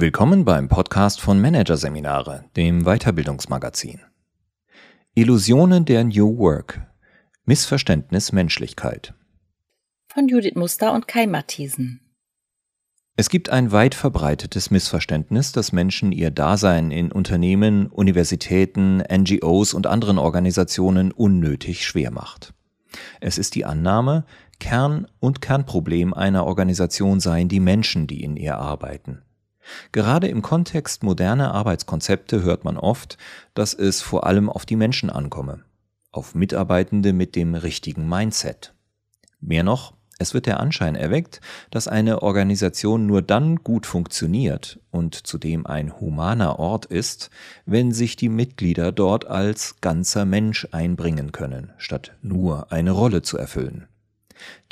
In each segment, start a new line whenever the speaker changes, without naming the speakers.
Willkommen beim Podcast von Managerseminare, dem Weiterbildungsmagazin. Illusionen der New Work. Missverständnis Menschlichkeit.
Von Judith Muster und Kai Matthiesen.
Es gibt ein weit verbreitetes Missverständnis, dass Menschen ihr Dasein in Unternehmen, Universitäten, NGOs und anderen Organisationen unnötig schwer macht. Es ist die Annahme, Kern und Kernproblem einer Organisation seien die Menschen, die in ihr arbeiten. Gerade im Kontext moderner Arbeitskonzepte hört man oft, dass es vor allem auf die Menschen ankomme, auf Mitarbeitende mit dem richtigen Mindset. Mehr noch, es wird der Anschein erweckt, dass eine Organisation nur dann gut funktioniert und zudem ein humaner Ort ist, wenn sich die Mitglieder dort als ganzer Mensch einbringen können, statt nur eine Rolle zu erfüllen.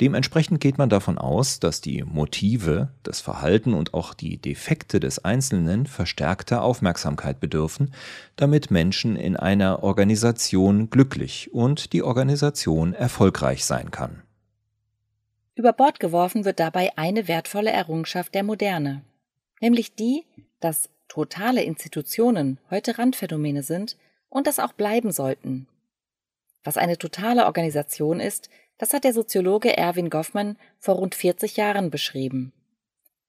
Dementsprechend geht man davon aus, dass die Motive, das Verhalten und auch die Defekte des Einzelnen verstärkter Aufmerksamkeit bedürfen, damit Menschen in einer Organisation glücklich und die Organisation erfolgreich sein kann.
Über Bord geworfen wird dabei eine wertvolle Errungenschaft der Moderne, nämlich die, dass totale Institutionen heute Randphänomene sind und das auch bleiben sollten. Was eine totale Organisation ist, das hat der Soziologe Erwin Goffman vor rund 40 Jahren beschrieben.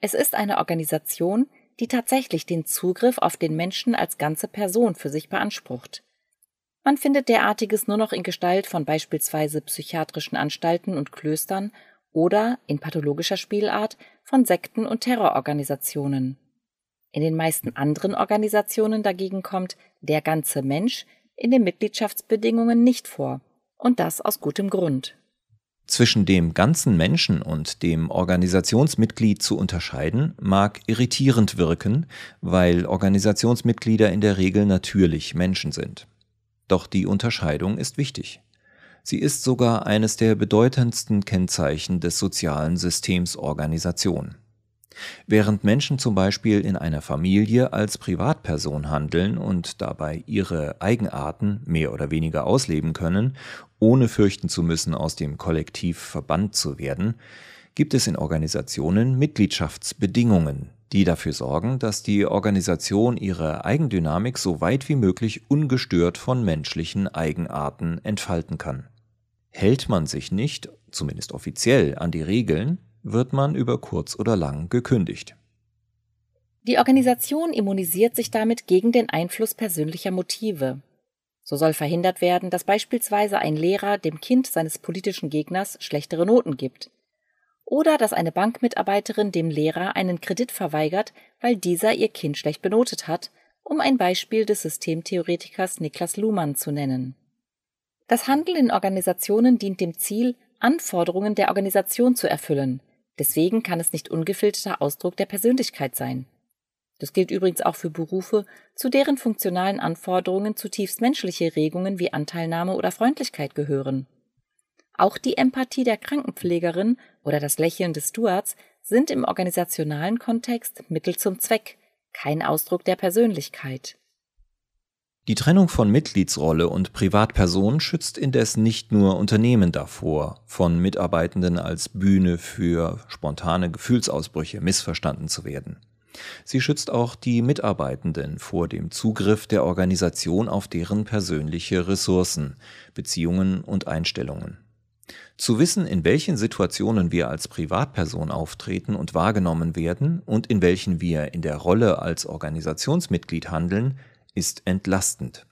Es ist eine Organisation, die tatsächlich den Zugriff auf den Menschen als ganze Person für sich beansprucht. Man findet derartiges nur noch in Gestalt von beispielsweise psychiatrischen Anstalten und Klöstern oder in pathologischer Spielart von Sekten und Terrororganisationen. In den meisten anderen Organisationen dagegen kommt der ganze Mensch in den Mitgliedschaftsbedingungen nicht vor, und das aus gutem Grund.
Zwischen dem ganzen Menschen und dem Organisationsmitglied zu unterscheiden, mag irritierend wirken, weil Organisationsmitglieder in der Regel natürlich Menschen sind. Doch die Unterscheidung ist wichtig. Sie ist sogar eines der bedeutendsten Kennzeichen des sozialen Systems Organisation. Während Menschen zum Beispiel in einer Familie als Privatperson handeln und dabei ihre Eigenarten mehr oder weniger ausleben können, ohne fürchten zu müssen, aus dem Kollektiv verbannt zu werden, gibt es in Organisationen Mitgliedschaftsbedingungen, die dafür sorgen, dass die Organisation ihre Eigendynamik so weit wie möglich ungestört von menschlichen Eigenarten entfalten kann. Hält man sich nicht, zumindest offiziell, an die Regeln, wird man über kurz oder lang gekündigt.
Die Organisation immunisiert sich damit gegen den Einfluss persönlicher Motive. So soll verhindert werden, dass beispielsweise ein Lehrer dem Kind seines politischen Gegners schlechtere Noten gibt. Oder dass eine Bankmitarbeiterin dem Lehrer einen Kredit verweigert, weil dieser ihr Kind schlecht benotet hat, um ein Beispiel des Systemtheoretikers Niklas Luhmann zu nennen. Das Handeln in Organisationen dient dem Ziel, Anforderungen der Organisation zu erfüllen, Deswegen kann es nicht ungefilterter Ausdruck der Persönlichkeit sein. Das gilt übrigens auch für Berufe, zu deren funktionalen Anforderungen zutiefst menschliche Regungen wie Anteilnahme oder Freundlichkeit gehören. Auch die Empathie der Krankenpflegerin oder das Lächeln des Stewards sind im organisationalen Kontext Mittel zum Zweck, kein Ausdruck der Persönlichkeit.
Die Trennung von Mitgliedsrolle und Privatperson schützt indes nicht nur Unternehmen davor, von Mitarbeitenden als Bühne für spontane Gefühlsausbrüche missverstanden zu werden. Sie schützt auch die Mitarbeitenden vor dem Zugriff der Organisation auf deren persönliche Ressourcen, Beziehungen und Einstellungen. Zu wissen, in welchen Situationen wir als Privatperson auftreten und wahrgenommen werden und in welchen wir in der Rolle als Organisationsmitglied handeln, ist entlastend.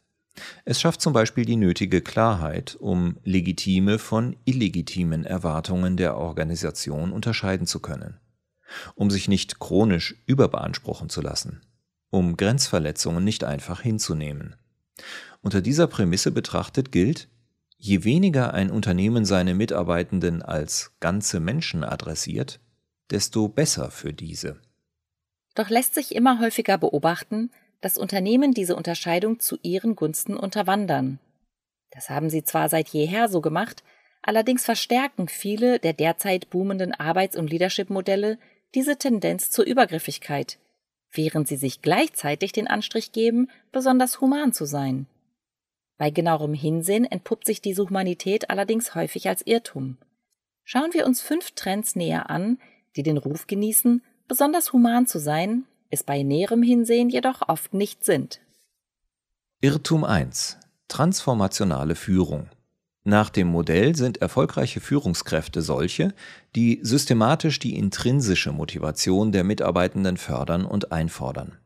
Es schafft zum Beispiel die nötige Klarheit, um legitime von illegitimen Erwartungen der Organisation unterscheiden zu können, um sich nicht chronisch überbeanspruchen zu lassen, um Grenzverletzungen nicht einfach hinzunehmen. Unter dieser Prämisse betrachtet gilt, je weniger ein Unternehmen seine Mitarbeitenden als ganze Menschen adressiert, desto besser für diese.
Doch lässt sich immer häufiger beobachten, dass Unternehmen diese Unterscheidung zu ihren Gunsten unterwandern. Das haben sie zwar seit jeher so gemacht, allerdings verstärken viele der derzeit boomenden Arbeits- und Leadership-Modelle diese Tendenz zur Übergriffigkeit, während sie sich gleichzeitig den Anstrich geben, besonders human zu sein. Bei genauerem Hinsehen entpuppt sich diese Humanität allerdings häufig als Irrtum. Schauen wir uns fünf Trends näher an, die den Ruf genießen, besonders human zu sein es bei näherem Hinsehen jedoch oft nicht sind.
Irrtum 1. Transformationale Führung. Nach dem Modell sind erfolgreiche Führungskräfte solche, die systematisch die intrinsische Motivation der Mitarbeitenden fördern und einfordern.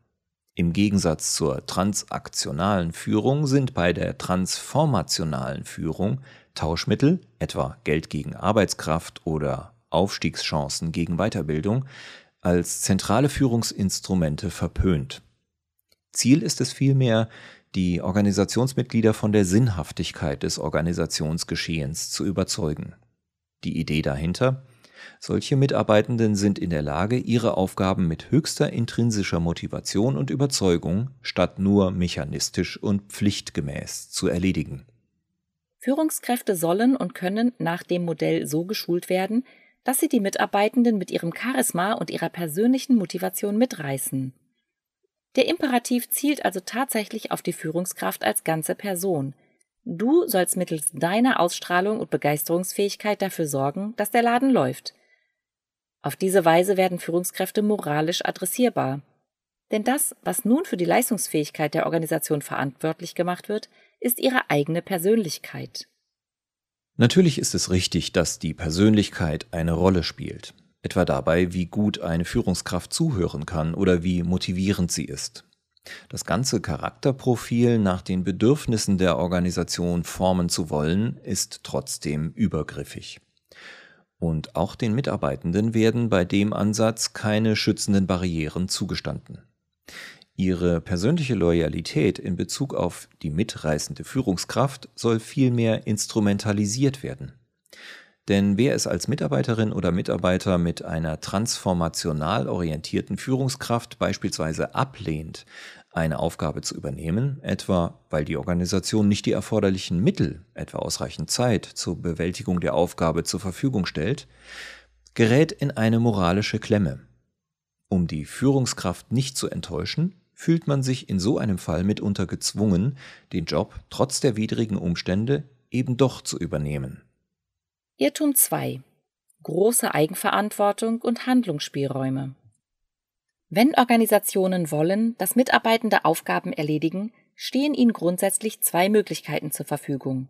Im Gegensatz zur transaktionalen Führung sind bei der transformationalen Führung Tauschmittel, etwa Geld gegen Arbeitskraft oder Aufstiegschancen gegen Weiterbildung, als zentrale Führungsinstrumente verpönt. Ziel ist es vielmehr, die Organisationsmitglieder von der Sinnhaftigkeit des Organisationsgeschehens zu überzeugen. Die Idee dahinter? Solche Mitarbeitenden sind in der Lage, ihre Aufgaben mit höchster intrinsischer Motivation und Überzeugung statt nur mechanistisch und pflichtgemäß zu erledigen.
Führungskräfte sollen und können nach dem Modell so geschult werden, dass sie die Mitarbeitenden mit ihrem Charisma und ihrer persönlichen Motivation mitreißen. Der Imperativ zielt also tatsächlich auf die Führungskraft als ganze Person. Du sollst mittels deiner Ausstrahlung und Begeisterungsfähigkeit dafür sorgen, dass der Laden läuft. Auf diese Weise werden Führungskräfte moralisch adressierbar. Denn das, was nun für die Leistungsfähigkeit der Organisation verantwortlich gemacht wird, ist ihre eigene Persönlichkeit.
Natürlich ist es richtig, dass die Persönlichkeit eine Rolle spielt etwa dabei, wie gut eine Führungskraft zuhören kann oder wie motivierend sie ist. Das ganze Charakterprofil nach den Bedürfnissen der Organisation formen zu wollen, ist trotzdem übergriffig. Und auch den Mitarbeitenden werden bei dem Ansatz keine schützenden Barrieren zugestanden. Ihre persönliche Loyalität in Bezug auf die mitreißende Führungskraft soll vielmehr instrumentalisiert werden. Denn wer es als Mitarbeiterin oder Mitarbeiter mit einer transformational orientierten Führungskraft beispielsweise ablehnt, eine Aufgabe zu übernehmen, etwa weil die Organisation nicht die erforderlichen Mittel, etwa ausreichend Zeit, zur Bewältigung der Aufgabe zur Verfügung stellt, gerät in eine moralische Klemme. Um die Führungskraft nicht zu enttäuschen, fühlt man sich in so einem Fall mitunter gezwungen, den Job trotz der widrigen Umstände eben doch zu übernehmen.
Irrtum 2. Große Eigenverantwortung und Handlungsspielräume. Wenn Organisationen wollen, dass Mitarbeitende Aufgaben erledigen, stehen ihnen grundsätzlich zwei Möglichkeiten zur Verfügung.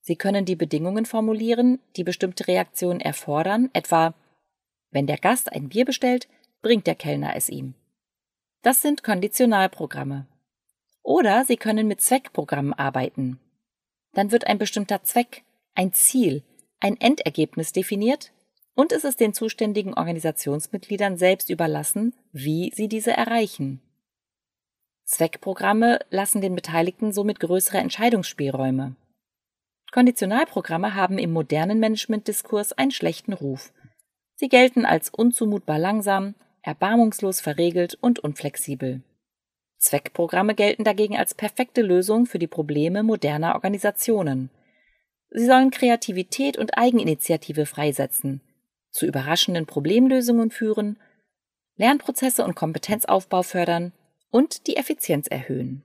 Sie können die Bedingungen formulieren, die bestimmte Reaktionen erfordern, etwa wenn der Gast ein Bier bestellt, bringt der Kellner es ihm. Das sind Konditionalprogramme. Oder Sie können mit Zweckprogrammen arbeiten. Dann wird ein bestimmter Zweck, ein Ziel, ein Endergebnis definiert und es ist den zuständigen Organisationsmitgliedern selbst überlassen, wie sie diese erreichen. Zweckprogramme lassen den Beteiligten somit größere Entscheidungsspielräume. Konditionalprogramme haben im modernen Managementdiskurs einen schlechten Ruf. Sie gelten als unzumutbar langsam, erbarmungslos verregelt und unflexibel. Zweckprogramme gelten dagegen als perfekte Lösung für die Probleme moderner Organisationen. Sie sollen Kreativität und Eigeninitiative freisetzen, zu überraschenden Problemlösungen führen, Lernprozesse und Kompetenzaufbau fördern und die Effizienz erhöhen.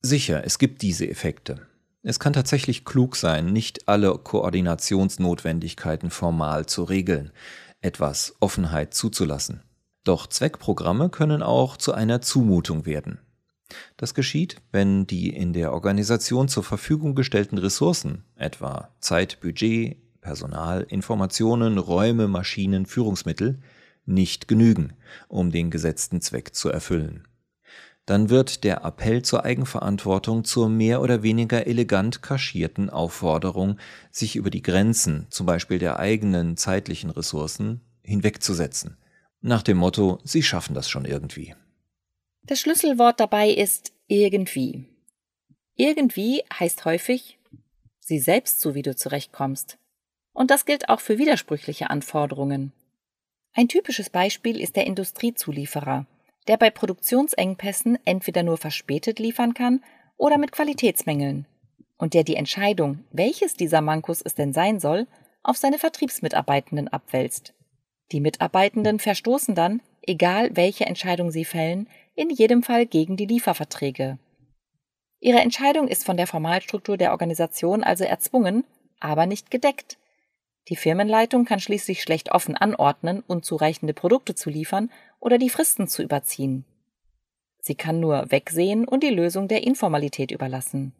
Sicher, es gibt diese Effekte. Es kann tatsächlich klug sein, nicht alle Koordinationsnotwendigkeiten formal zu regeln, etwas Offenheit zuzulassen. Doch Zweckprogramme können auch zu einer Zumutung werden. Das geschieht, wenn die in der Organisation zur Verfügung gestellten Ressourcen, etwa Zeit, Budget, Personal, Informationen, Räume, Maschinen, Führungsmittel, nicht genügen, um den gesetzten Zweck zu erfüllen. Dann wird der Appell zur Eigenverantwortung zur mehr oder weniger elegant kaschierten Aufforderung, sich über die Grenzen, zum Beispiel der eigenen zeitlichen Ressourcen, hinwegzusetzen. Nach dem Motto, Sie schaffen das schon irgendwie.
Das Schlüsselwort dabei ist irgendwie. Irgendwie heißt häufig, sieh selbst zu, wie du zurechtkommst. Und das gilt auch für widersprüchliche Anforderungen. Ein typisches Beispiel ist der Industriezulieferer, der bei Produktionsengpässen entweder nur verspätet liefern kann oder mit Qualitätsmängeln und der die Entscheidung, welches dieser Mankos es denn sein soll, auf seine Vertriebsmitarbeitenden abwälzt. Die Mitarbeitenden verstoßen dann, egal welche Entscheidung sie fällen, in jedem Fall gegen die Lieferverträge. Ihre Entscheidung ist von der Formalstruktur der Organisation also erzwungen, aber nicht gedeckt. Die Firmenleitung kann schließlich schlecht offen anordnen, unzureichende Produkte zu liefern oder die Fristen zu überziehen. Sie kann nur wegsehen und die Lösung der Informalität überlassen.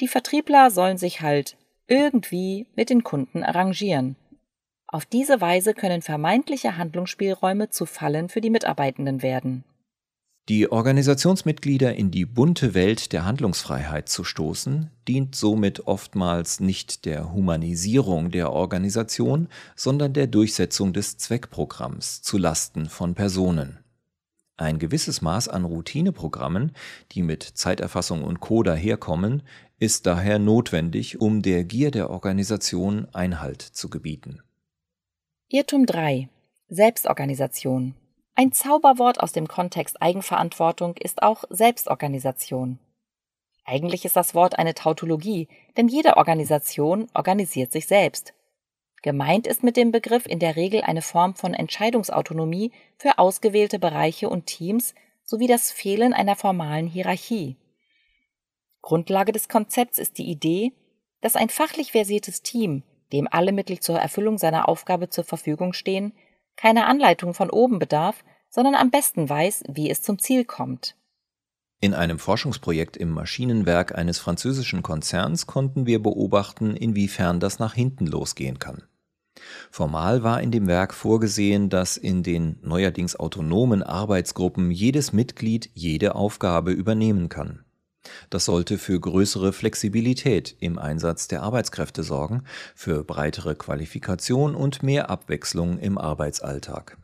Die Vertriebler sollen sich halt irgendwie mit den Kunden arrangieren. Auf diese Weise können vermeintliche Handlungsspielräume zu Fallen für die Mitarbeitenden werden.
Die Organisationsmitglieder in die bunte Welt der Handlungsfreiheit zu stoßen, dient somit oftmals nicht der Humanisierung der Organisation, sondern der Durchsetzung des Zweckprogramms zu Lasten von Personen. Ein gewisses Maß an Routineprogrammen, die mit Zeiterfassung und Co. daherkommen, ist daher notwendig, um der Gier der Organisation Einhalt zu gebieten.
Irrtum 3 Selbstorganisation Ein Zauberwort aus dem Kontext Eigenverantwortung ist auch Selbstorganisation. Eigentlich ist das Wort eine Tautologie, denn jede Organisation organisiert sich selbst. Gemeint ist mit dem Begriff in der Regel eine Form von Entscheidungsautonomie für ausgewählte Bereiche und Teams sowie das Fehlen einer formalen Hierarchie. Grundlage des Konzepts ist die Idee, dass ein fachlich versiertes Team, dem alle Mittel zur Erfüllung seiner Aufgabe zur Verfügung stehen, keine Anleitung von oben bedarf, sondern am besten weiß, wie es zum Ziel kommt.
In einem Forschungsprojekt im Maschinenwerk eines französischen Konzerns konnten wir beobachten, inwiefern das nach hinten losgehen kann. Formal war in dem Werk vorgesehen, dass in den neuerdings autonomen Arbeitsgruppen jedes Mitglied jede Aufgabe übernehmen kann. Das sollte für größere Flexibilität im Einsatz der Arbeitskräfte sorgen, für breitere Qualifikation und mehr Abwechslung im Arbeitsalltag.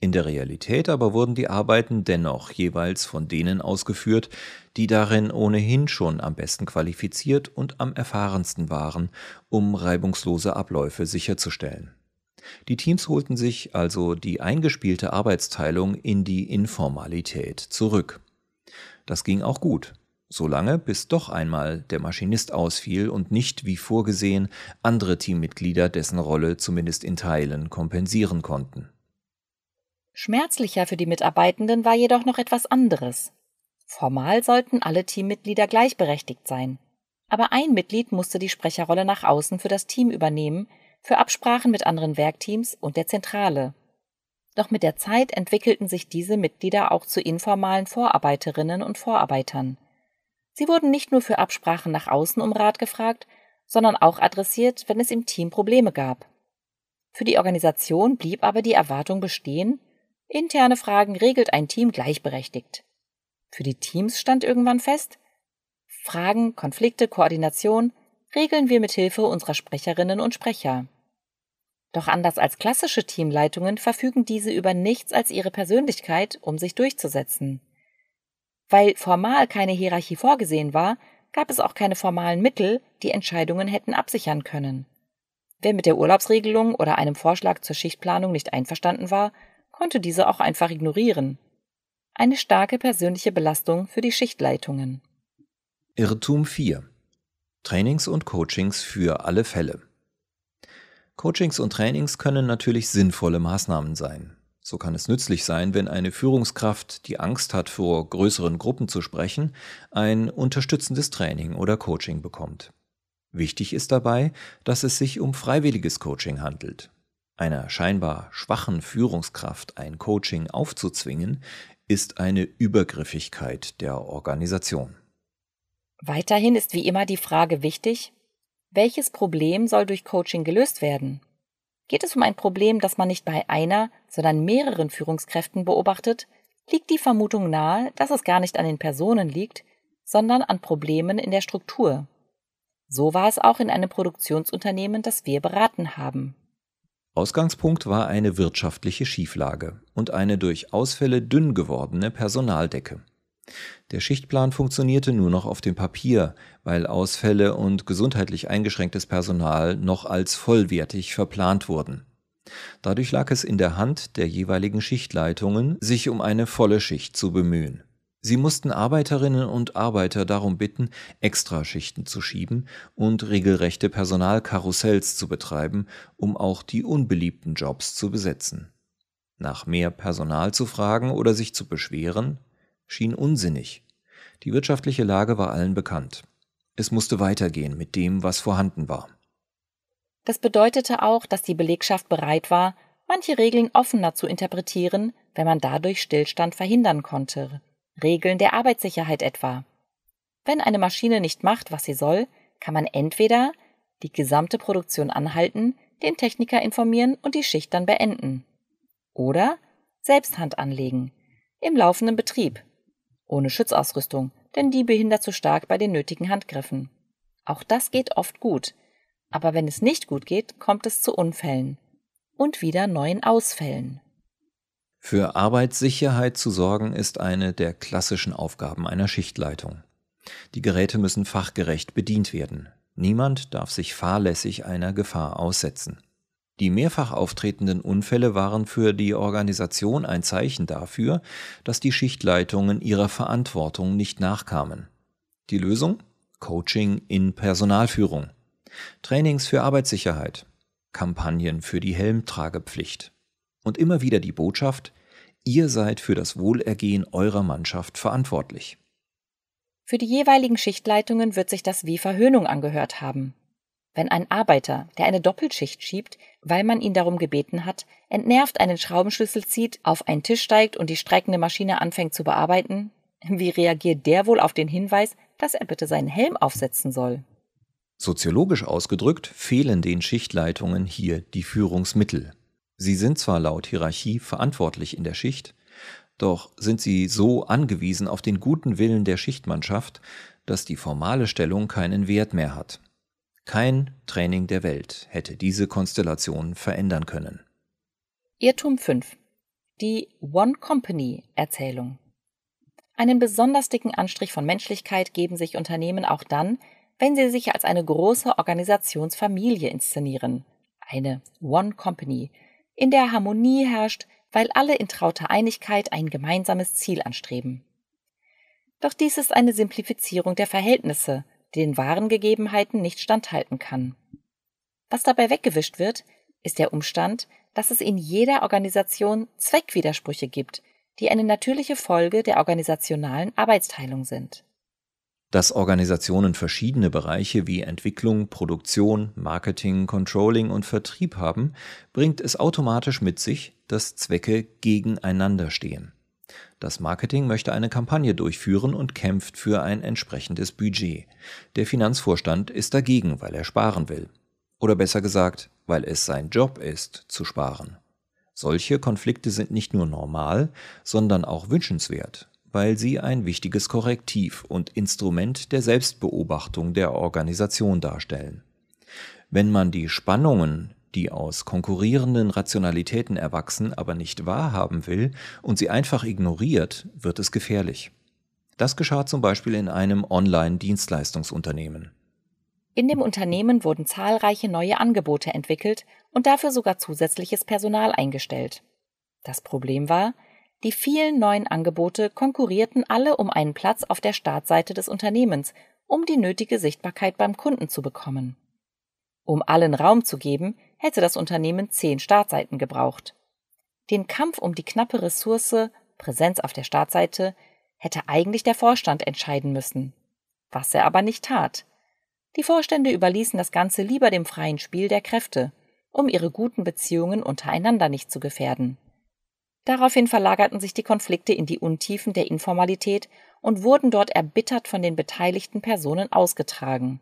In der Realität aber wurden die Arbeiten dennoch jeweils von denen ausgeführt, die darin ohnehin schon am besten qualifiziert und am erfahrensten waren, um reibungslose Abläufe sicherzustellen. Die Teams holten sich also die eingespielte Arbeitsteilung in die Informalität zurück. Das ging auch gut, solange bis doch einmal der Maschinist ausfiel und nicht, wie vorgesehen, andere Teammitglieder dessen Rolle zumindest in Teilen kompensieren konnten.
Schmerzlicher für die Mitarbeitenden war jedoch noch etwas anderes. Formal sollten alle Teammitglieder gleichberechtigt sein. Aber ein Mitglied musste die Sprecherrolle nach außen für das Team übernehmen, für Absprachen mit anderen Werkteams und der Zentrale. Doch mit der Zeit entwickelten sich diese Mitglieder auch zu informalen Vorarbeiterinnen und Vorarbeitern. Sie wurden nicht nur für Absprachen nach außen um Rat gefragt, sondern auch adressiert, wenn es im Team Probleme gab. Für die Organisation blieb aber die Erwartung bestehen, Interne Fragen regelt ein Team gleichberechtigt. Für die Teams stand irgendwann fest, Fragen, Konflikte, Koordination regeln wir mit Hilfe unserer Sprecherinnen und Sprecher. Doch anders als klassische Teamleitungen verfügen diese über nichts als ihre Persönlichkeit, um sich durchzusetzen. Weil formal keine Hierarchie vorgesehen war, gab es auch keine formalen Mittel, die Entscheidungen hätten absichern können. Wer mit der Urlaubsregelung oder einem Vorschlag zur Schichtplanung nicht einverstanden war, konnte diese auch einfach ignorieren. Eine starke persönliche Belastung für die Schichtleitungen.
Irrtum 4. Trainings und Coachings für alle Fälle. Coachings und Trainings können natürlich sinnvolle Maßnahmen sein. So kann es nützlich sein, wenn eine Führungskraft, die Angst hat, vor größeren Gruppen zu sprechen, ein unterstützendes Training oder Coaching bekommt. Wichtig ist dabei, dass es sich um freiwilliges Coaching handelt. Einer scheinbar schwachen Führungskraft ein Coaching aufzuzwingen, ist eine Übergriffigkeit der Organisation.
Weiterhin ist wie immer die Frage wichtig, welches Problem soll durch Coaching gelöst werden? Geht es um ein Problem, das man nicht bei einer, sondern mehreren Führungskräften beobachtet, liegt die Vermutung nahe, dass es gar nicht an den Personen liegt, sondern an Problemen in der Struktur. So war es auch in einem Produktionsunternehmen, das wir beraten haben.
Ausgangspunkt war eine wirtschaftliche Schieflage und eine durch Ausfälle dünn gewordene Personaldecke. Der Schichtplan funktionierte nur noch auf dem Papier, weil Ausfälle und gesundheitlich eingeschränktes Personal noch als vollwertig verplant wurden. Dadurch lag es in der Hand der jeweiligen Schichtleitungen, sich um eine volle Schicht zu bemühen. Sie mussten Arbeiterinnen und Arbeiter darum bitten, Extraschichten zu schieben und regelrechte Personalkarussells zu betreiben, um auch die unbeliebten Jobs zu besetzen. Nach mehr Personal zu fragen oder sich zu beschweren, schien unsinnig. Die wirtschaftliche Lage war allen bekannt. Es musste weitergehen mit dem, was vorhanden war.
Das bedeutete auch, dass die Belegschaft bereit war, manche Regeln offener zu interpretieren, wenn man dadurch Stillstand verhindern konnte. Regeln der Arbeitssicherheit etwa. Wenn eine Maschine nicht macht, was sie soll, kann man entweder die gesamte Produktion anhalten, den Techniker informieren und die Schicht dann beenden. Oder selbst Hand anlegen. Im laufenden Betrieb. Ohne Schutzausrüstung, denn die behindert zu stark bei den nötigen Handgriffen. Auch das geht oft gut. Aber wenn es nicht gut geht, kommt es zu Unfällen. Und wieder neuen Ausfällen.
Für Arbeitssicherheit zu sorgen ist eine der klassischen Aufgaben einer Schichtleitung. Die Geräte müssen fachgerecht bedient werden. Niemand darf sich fahrlässig einer Gefahr aussetzen. Die mehrfach auftretenden Unfälle waren für die Organisation ein Zeichen dafür, dass die Schichtleitungen ihrer Verantwortung nicht nachkamen. Die Lösung? Coaching in Personalführung. Trainings für Arbeitssicherheit. Kampagnen für die Helmtragepflicht. Und immer wieder die Botschaft, ihr seid für das Wohlergehen eurer Mannschaft verantwortlich.
Für die jeweiligen Schichtleitungen wird sich das wie Verhöhnung angehört haben. Wenn ein Arbeiter, der eine Doppelschicht schiebt, weil man ihn darum gebeten hat, entnervt einen Schraubenschlüssel zieht, auf einen Tisch steigt und die streikende Maschine anfängt zu bearbeiten, wie reagiert der wohl auf den Hinweis, dass er bitte seinen Helm aufsetzen soll?
Soziologisch ausgedrückt fehlen den Schichtleitungen hier die Führungsmittel. Sie sind zwar laut Hierarchie verantwortlich in der Schicht, doch sind sie so angewiesen auf den guten Willen der Schichtmannschaft, dass die formale Stellung keinen Wert mehr hat. Kein Training der Welt hätte diese Konstellation verändern können.
Irrtum 5. Die One Company Erzählung. Einen besonders dicken Anstrich von Menschlichkeit geben sich Unternehmen auch dann, wenn sie sich als eine große Organisationsfamilie inszenieren. Eine One Company, in der Harmonie herrscht, weil alle in trauter Einigkeit ein gemeinsames Ziel anstreben. Doch dies ist eine Simplifizierung der Verhältnisse, den wahren Gegebenheiten nicht standhalten kann. Was dabei weggewischt wird, ist der Umstand, dass es in jeder Organisation Zweckwidersprüche gibt, die eine natürliche Folge der organisationalen Arbeitsteilung sind.
Dass Organisationen verschiedene Bereiche wie Entwicklung, Produktion, Marketing, Controlling und Vertrieb haben, bringt es automatisch mit sich, dass Zwecke gegeneinander stehen. Das Marketing möchte eine Kampagne durchführen und kämpft für ein entsprechendes Budget. Der Finanzvorstand ist dagegen, weil er sparen will. Oder besser gesagt, weil es sein Job ist, zu sparen. Solche Konflikte sind nicht nur normal, sondern auch wünschenswert weil sie ein wichtiges Korrektiv und Instrument der Selbstbeobachtung der Organisation darstellen. Wenn man die Spannungen, die aus konkurrierenden Rationalitäten erwachsen, aber nicht wahrhaben will und sie einfach ignoriert, wird es gefährlich. Das geschah zum Beispiel in einem Online-Dienstleistungsunternehmen.
In dem Unternehmen wurden zahlreiche neue Angebote entwickelt und dafür sogar zusätzliches Personal eingestellt. Das Problem war, die vielen neuen Angebote konkurrierten alle um einen Platz auf der Startseite des Unternehmens, um die nötige Sichtbarkeit beim Kunden zu bekommen. Um allen Raum zu geben, hätte das Unternehmen zehn Startseiten gebraucht. Den Kampf um die knappe Ressource Präsenz auf der Startseite hätte eigentlich der Vorstand entscheiden müssen, was er aber nicht tat. Die Vorstände überließen das Ganze lieber dem freien Spiel der Kräfte, um ihre guten Beziehungen untereinander nicht zu gefährden. Daraufhin verlagerten sich die Konflikte in die Untiefen der Informalität und wurden dort erbittert von den beteiligten Personen ausgetragen.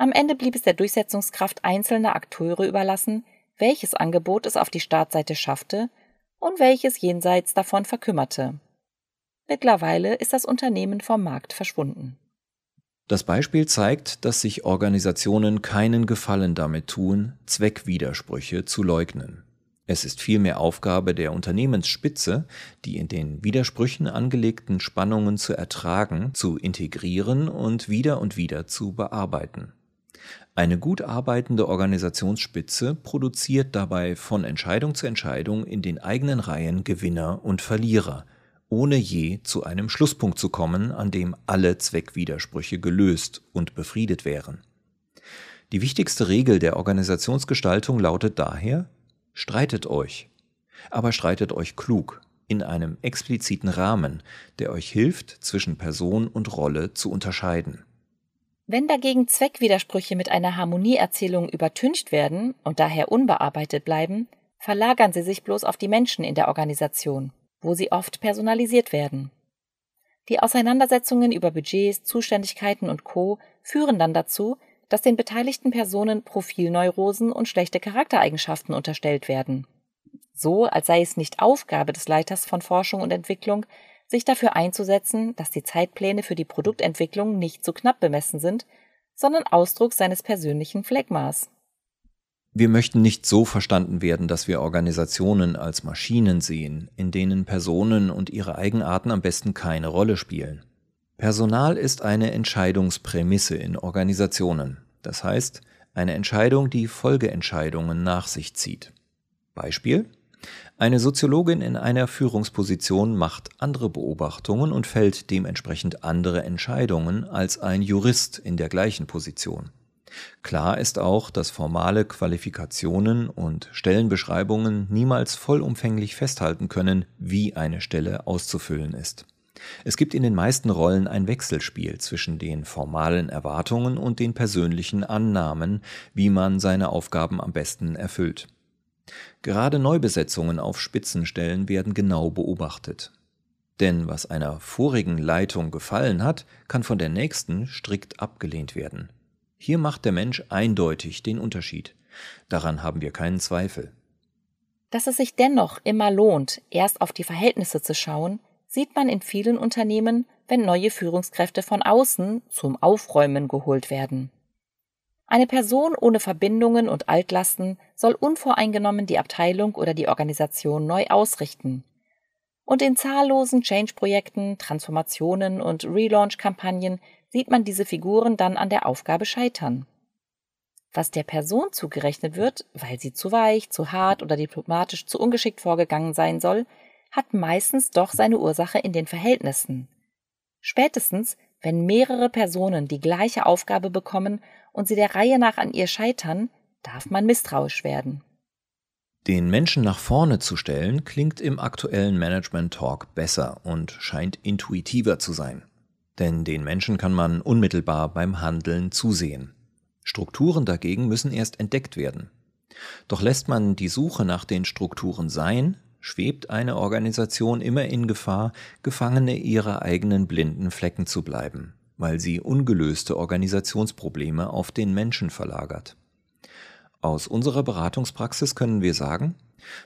Am Ende blieb es der Durchsetzungskraft einzelner Akteure überlassen, welches Angebot es auf die Startseite schaffte und welches jenseits davon verkümmerte. Mittlerweile ist das Unternehmen vom Markt verschwunden.
Das Beispiel zeigt, dass sich Organisationen keinen Gefallen damit tun, Zweckwidersprüche zu leugnen. Es ist vielmehr Aufgabe der Unternehmensspitze, die in den Widersprüchen angelegten Spannungen zu ertragen, zu integrieren und wieder und wieder zu bearbeiten. Eine gut arbeitende Organisationsspitze produziert dabei von Entscheidung zu Entscheidung in den eigenen Reihen Gewinner und Verlierer, ohne je zu einem Schlusspunkt zu kommen, an dem alle Zweckwidersprüche gelöst und befriedet wären. Die wichtigste Regel der Organisationsgestaltung lautet daher, Streitet euch, aber streitet euch klug, in einem expliziten Rahmen, der euch hilft, zwischen Person und Rolle zu unterscheiden.
Wenn dagegen Zweckwidersprüche mit einer Harmonieerzählung übertüncht werden und daher unbearbeitet bleiben, verlagern sie sich bloß auf die Menschen in der Organisation, wo sie oft personalisiert werden. Die Auseinandersetzungen über Budgets, Zuständigkeiten und Co. führen dann dazu, dass den beteiligten Personen Profilneurosen und schlechte Charaktereigenschaften unterstellt werden. So, als sei es nicht Aufgabe des Leiters von Forschung und Entwicklung, sich dafür einzusetzen, dass die Zeitpläne für die Produktentwicklung nicht zu knapp bemessen sind, sondern Ausdruck seines persönlichen Fleckmaß.
Wir möchten nicht so verstanden werden, dass wir Organisationen als Maschinen sehen, in denen Personen und ihre Eigenarten am besten keine Rolle spielen. Personal ist eine Entscheidungsprämisse in Organisationen, das heißt eine Entscheidung, die Folgeentscheidungen nach sich zieht. Beispiel eine Soziologin in einer Führungsposition macht andere Beobachtungen und fällt dementsprechend andere Entscheidungen als ein Jurist in der gleichen Position. Klar ist auch, dass formale Qualifikationen und Stellenbeschreibungen niemals vollumfänglich festhalten können, wie eine Stelle auszufüllen ist. Es gibt in den meisten Rollen ein Wechselspiel zwischen den formalen Erwartungen und den persönlichen Annahmen, wie man seine Aufgaben am besten erfüllt. Gerade Neubesetzungen auf Spitzenstellen werden genau beobachtet. Denn was einer vorigen Leitung gefallen hat, kann von der nächsten strikt abgelehnt werden. Hier macht der Mensch eindeutig den Unterschied. Daran haben wir keinen Zweifel.
Dass es sich dennoch immer lohnt, erst auf die Verhältnisse zu schauen, sieht man in vielen Unternehmen, wenn neue Führungskräfte von außen zum Aufräumen geholt werden. Eine Person ohne Verbindungen und Altlasten soll unvoreingenommen die Abteilung oder die Organisation neu ausrichten. Und in zahllosen Change-Projekten, Transformationen und Relaunch-Kampagnen sieht man diese Figuren dann an der Aufgabe scheitern. Was der Person zugerechnet wird, weil sie zu weich, zu hart oder diplomatisch zu ungeschickt vorgegangen sein soll, hat meistens doch seine Ursache in den Verhältnissen. Spätestens, wenn mehrere Personen die gleiche Aufgabe bekommen und sie der Reihe nach an ihr scheitern, darf man misstrauisch werden.
Den Menschen nach vorne zu stellen, klingt im aktuellen Management Talk besser und scheint intuitiver zu sein. Denn den Menschen kann man unmittelbar beim Handeln zusehen. Strukturen dagegen müssen erst entdeckt werden. Doch lässt man die Suche nach den Strukturen sein, schwebt eine Organisation immer in Gefahr, Gefangene ihrer eigenen blinden Flecken zu bleiben weil sie ungelöste Organisationsprobleme auf den Menschen verlagert. Aus unserer Beratungspraxis können wir sagen,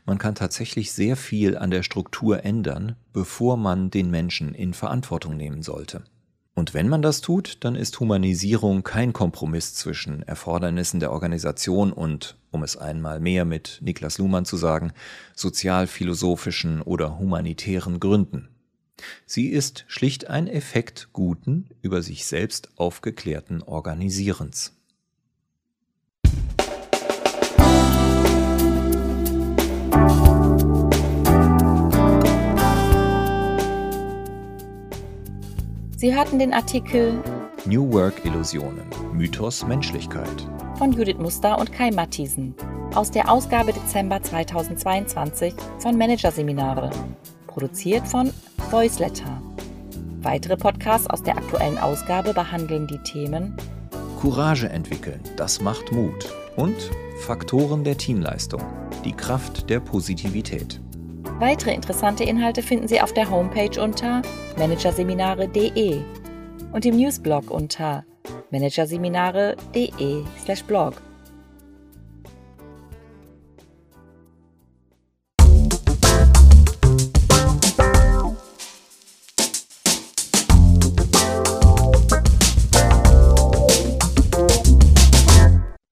man kann tatsächlich sehr viel an der Struktur ändern, bevor man den Menschen in Verantwortung nehmen sollte. Und wenn man das tut, dann ist Humanisierung kein Kompromiss zwischen Erfordernissen der Organisation und, um es einmal mehr mit Niklas Luhmann zu sagen, sozialphilosophischen oder humanitären Gründen. Sie ist schlicht ein Effekt guten, über sich selbst aufgeklärten Organisierens.
Sie hatten den Artikel
New Work Illusionen, Mythos Menschlichkeit
von Judith Muster und Kai Matthiesen aus der Ausgabe Dezember 2022 von Managerseminare, produziert von Voiceletter. Weitere Podcasts aus der aktuellen Ausgabe behandeln die Themen
Courage entwickeln, das macht Mut und Faktoren der Teamleistung, die Kraft der Positivität.
Weitere interessante Inhalte finden Sie auf der Homepage unter managerseminare.de und im Newsblog unter managerseminare.de/blog.